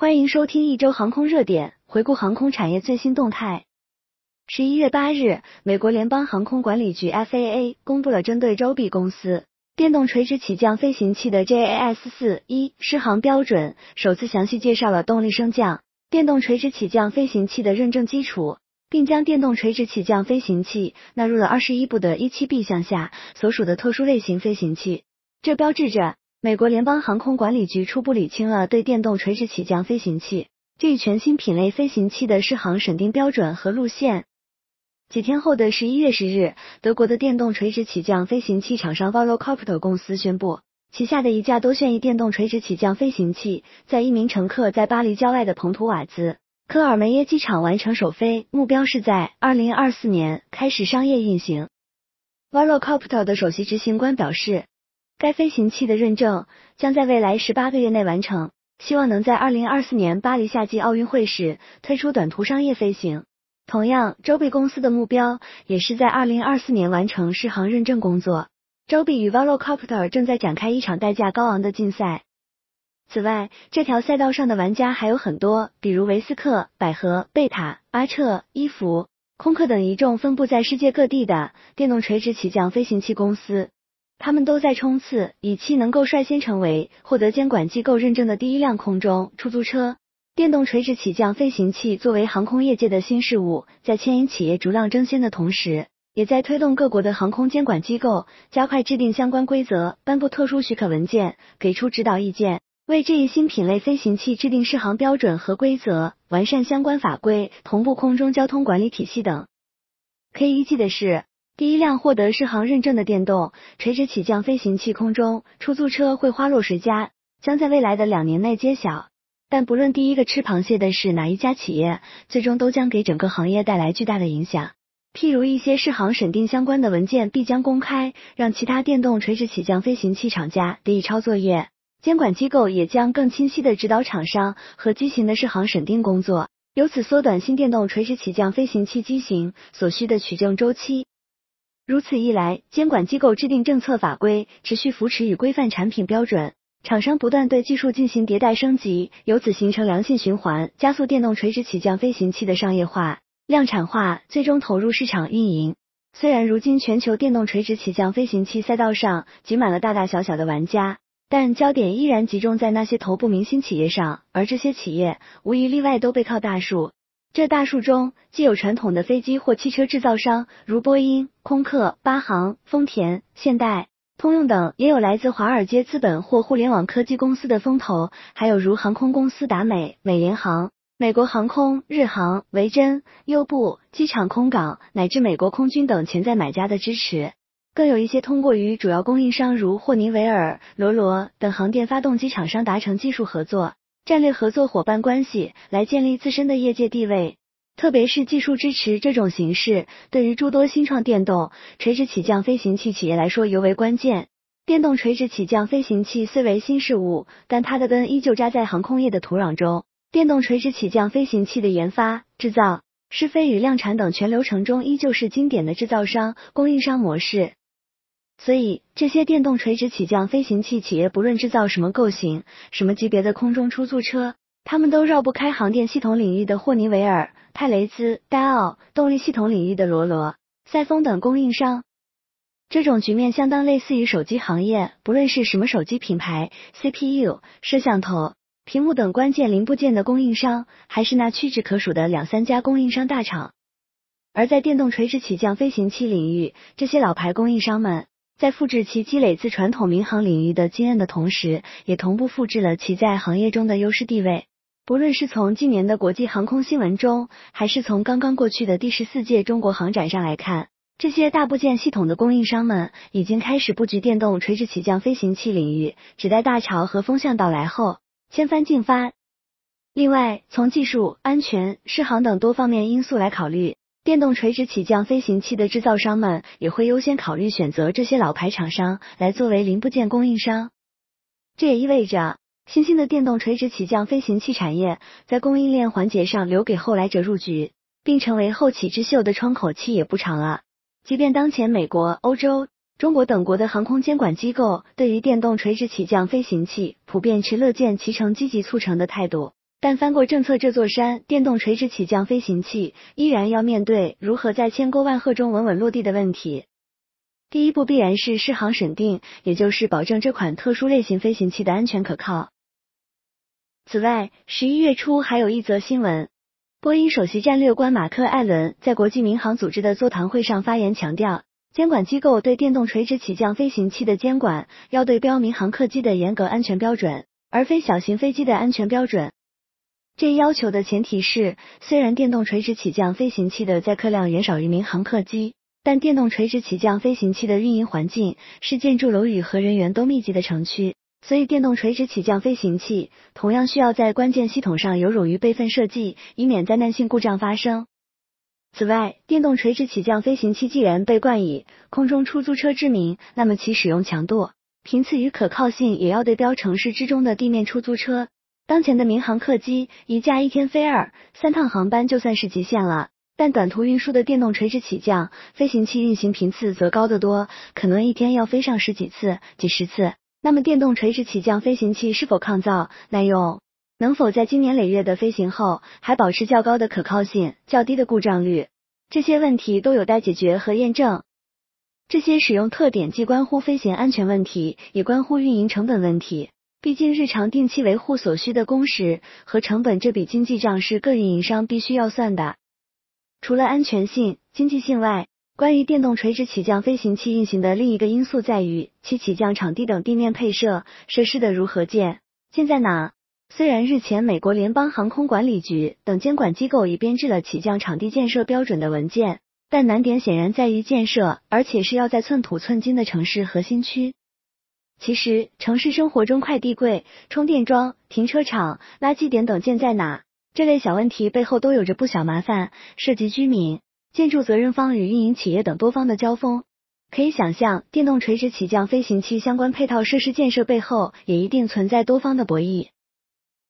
欢迎收听一周航空热点，回顾航空产业最新动态。十一月八日，美国联邦航空管理局 FAA 公布了针对周 B 公司电动垂直起降飞行器的 JAS 四一适航标准，首次详细介绍了动力升降电动垂直起降飞行器的认证基础，并将电动垂直起降飞行器纳入了二十一部的一七 B 项下所属的特殊类型飞行器。这标志着。美国联邦航空管理局初步理清了对电动垂直起降飞行器这一全新品类飞行器的适航审定标准和路线。几天后的十一月十日，德国的电动垂直起降飞行器厂商 Volocopter 公司宣布，旗下的一架多旋翼电动垂直起降飞行器在一名乘客在巴黎郊外的蓬图瓦兹科尔梅耶机场完成首飞，目标是在二零二四年开始商业运行。Volocopter 的首席执行官表示。该飞行器的认证将在未来十八个月内完成，希望能在二零二四年巴黎夏季奥运会时推出短途商业飞行。同样，周比公司的目标也是在二零二四年完成适航认证工作。周比与 Volocopter 正在展开一场代价高昂的竞赛。此外，这条赛道上的玩家还有很多，比如维斯克、百合、贝塔、阿彻、伊芙、空客等一众分布在世界各地的电动垂直起降飞行器公司。他们都在冲刺，以期能够率先成为获得监管机构认证的第一辆空中出租车。电动垂直起降飞行器作为航空业界的新事物，在牵引企业逐浪争先的同时，也在推动各国的航空监管机构加快制定相关规则、颁布特殊许可文件、给出指导意见，为这一新品类飞行器制定适航标准和规则、完善相关法规、同步空中交通管理体系等。可以预计的是。第一辆获得适航认证的电动垂直起降飞行器空中出租车会花落谁家，将在未来的两年内揭晓。但不论第一个吃螃蟹的是哪一家企业，最终都将给整个行业带来巨大的影响。譬如一些适航审定相关的文件必将公开，让其他电动垂直起降飞行器厂家得以抄作业。监管机构也将更清晰的指导厂商和机型的适航审定工作，由此缩短新电动垂直起降飞行器机型所需的取证周期。如此一来，监管机构制定政策法规，持续扶持与规范产品标准，厂商不断对技术进行迭代升级，由此形成良性循环，加速电动垂直起降飞行器的商业化、量产化，最终投入市场运营。虽然如今全球电动垂直起降飞行器赛道上挤满了大大小小的玩家，但焦点依然集中在那些头部明星企业上，而这些企业无一例外都背靠大树。这大树中既有传统的飞机或汽车制造商，如波音、空客、巴航、丰田、现代、通用等，也有来自华尔街资本或互联网科技公司的风投，还有如航空公司达美、美联航、美国航空、日航、维珍、优步、机场空港乃至美国空军等潜在买家的支持，更有一些通过与主要供应商如霍尼韦尔、罗罗等航电发动机厂商达成技术合作。战略合作伙伴关系来建立自身的业界地位，特别是技术支持这种形式，对于诸多新创电动垂直起降飞行器企业来说尤为关键。电动垂直起降飞行器虽为新事物，但它的根依旧扎在航空业的土壤中。电动垂直起降飞行器的研发、制造、试飞与量产等全流程中，依旧是经典的制造商供应商模式。所以，这些电动垂直起降飞行器企业，不论制造什么构型、什么级别的空中出租车，他们都绕不开航电系统领域的霍尼韦尔、泰雷兹、戴奥，动力系统领域的罗罗、赛风等供应商。这种局面相当类似于手机行业，不论是什么手机品牌、CPU、摄像头、屏幕等关键零部件的供应商，还是那屈指可数的两三家供应商大厂。而在电动垂直起降飞行器领域，这些老牌供应商们。在复制其积累自传统民航领域的经验的同时，也同步复制了其在行业中的优势地位。不论是从今年的国际航空新闻中，还是从刚刚过去的第十四届中国航展上来看，这些大部件系统的供应商们已经开始布局电动垂直起降飞行器领域，只待大潮和风向到来后，千帆竞发。另外，从技术、安全、适航等多方面因素来考虑。电动垂直起降飞行器的制造商们也会优先考虑选择这些老牌厂商来作为零部件供应商。这也意味着，新兴的电动垂直起降飞行器产业在供应链环节上留给后来者入局，并成为后起之秀的窗口期也不长了。即便当前美国、欧洲、中国等国的航空监管机构对于电动垂直起降飞行器普遍持乐见其成、积极促成的态度，但翻过政策这座山，电动垂直起降飞行器依然要面对如何在千沟万壑中稳稳落地的问题。第一步必然是试航审定，也就是保证这款特殊类型飞行器的安全可靠。此外，十一月初还有一则新闻，波音首席战略官马克·艾伦在国际民航组织的座谈会上发言强调，监管机构对电动垂直起降飞行器的监管要对标民航客机的严格安全标准，而非小型飞机的安全标准。这一要求的前提是，虽然电动垂直起降飞行器的载客量远少于民航客机，但电动垂直起降飞行器的运营环境是建筑楼宇和人员都密集的城区，所以电动垂直起降飞行器同样需要在关键系统上有冗余备份设计，以免灾难性故障发生。此外，电动垂直起降飞行器既然被冠以空中出租车之名，那么其使用强度、频次与可靠性也要对标城市之中的地面出租车。当前的民航客机一架一天飞二三趟航班就算是极限了，但短途运输的电动垂直起降飞行器运行频次则高得多，可能一天要飞上十几次、几十次。那么电动垂直起降飞行器是否抗造、耐用，能否在经年累月的飞行后还保持较高的可靠性、较低的故障率，这些问题都有待解决和验证。这些使用特点既关乎飞行安全问题，也关乎运营成本问题。毕竟，日常定期维护所需的工时和成本这笔经济账是各运营商必须要算的。除了安全性、经济性外，关于电动垂直起降飞行器运行的另一个因素在于其起降场地等地面配设设施的如何建、建在哪。虽然日前美国联邦航空管理局等监管机构已编制了起降场地建设标准的文件，但难点显然在于建设，而且是要在寸土寸金的城市核心区。其实，城市生活中快递柜、充电桩、停车场、垃圾点等建在哪，这类小问题背后都有着不小麻烦，涉及居民、建筑责任方与运营企业等多方的交锋。可以想象，电动垂直起降飞行器相关配套设施建设背后，也一定存在多方的博弈。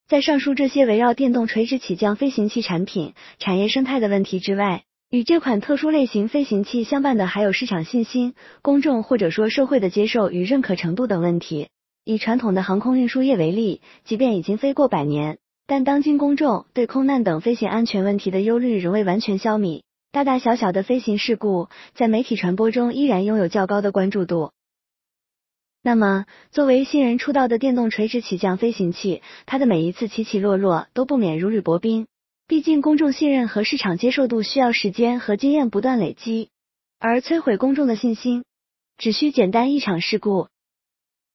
在上述这些围绕电动垂直起降飞行器产品、产业生态的问题之外，与这款特殊类型飞行器相伴的还有市场信心、公众或者说社会的接受与认可程度等问题。以传统的航空运输业为例，即便已经飞过百年，但当今公众对空难等飞行安全问题的忧虑仍未完全消弭，大大小小的飞行事故在媒体传播中依然拥有较高的关注度。那么，作为新人出道的电动垂直起降飞行器，它的每一次起起落落都不免如履薄冰。毕竟，公众信任和市场接受度需要时间和经验不断累积，而摧毁公众的信心，只需简单一场事故